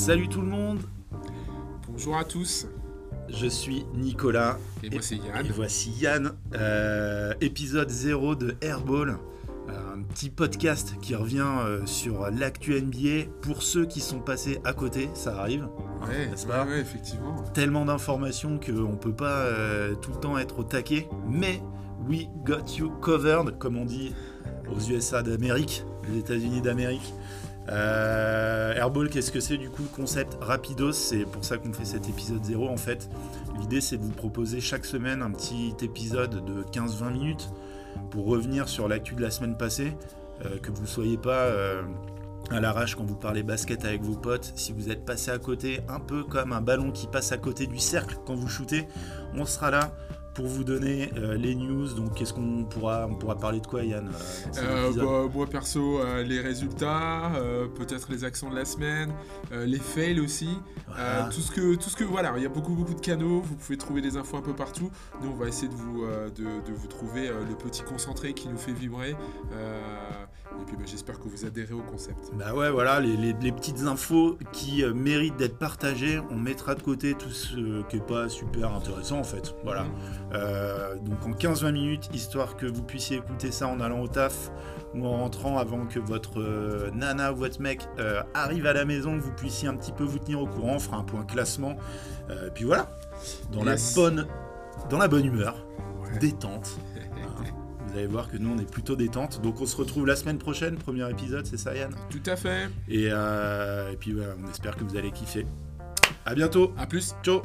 Salut tout le monde, Bonjour à tous. je suis Nicolas. Et moi c'est Yann. Et voici Yann, euh, épisode 0 de Airball, euh, un petit podcast qui revient euh, sur l'actu NBA pour ceux qui sont passés à côté, ça arrive. hein, Ouais, ouais, pas ouais, effectivement. Tellement d'informations qu'on peut pas euh, tout le temps être au taquet, mais we got you covered, comme on dit aux USA d'Amérique, les États-Unis d'Amérique. Euh, Airball, qu'est-ce que c'est du coup le concept rapidos? C'est pour ça qu'on fait cet épisode 0 en fait. L'idée c'est de vous proposer chaque semaine un petit épisode de 15-20 minutes pour revenir sur l'actu de la semaine passée, euh, que vous ne soyez pas euh, à l'arrache quand vous parlez basket avec vos potes, si vous êtes passé à côté, un peu comme un ballon qui passe à côté du cercle quand vous shootez, on sera là pour vous donner euh, les news. Donc qu'est-ce qu'on pourra, on pourra parler de quoi Yann euh, Euh, bah, moi perso, les résultats, peut-être les actions de la semaine, les fails aussi, Voilà. tout ce que, tout ce que, voilà, il y a beaucoup beaucoup de canaux, vous pouvez trouver des infos un peu partout. Nous on va essayer de vous, de, de vous trouver le petit concentré qui nous fait vibrer. Et puis bah, j'espère que vous adhérez au concept. Bah ouais, voilà, les, les- les petites infos qui euh, méritent d'être partagées, on mettra de côté tout ce qui est pas super intéressant en fait. Voilà. Euh, donc en 15-20 minutes, histoire que vous puissiez écouter ça en allant au taf ou en rentrant avant que votre euh, nana ou votre mec arrive à la maison, que vous puissiez un petit peu vous tenir au courant, on fera un point classement. Et puis voilà, dans Yes. la bonne, dans la bonne humeur, Ouais. détente vous allez voir que nous, on est plutôt détente. Donc on se retrouve la semaine prochaine, premier épisode, c'est ça Yann? Tout à fait. Et, euh, puis voilà, on espère que vous allez kiffer. À bientôt. À plus. Ciao.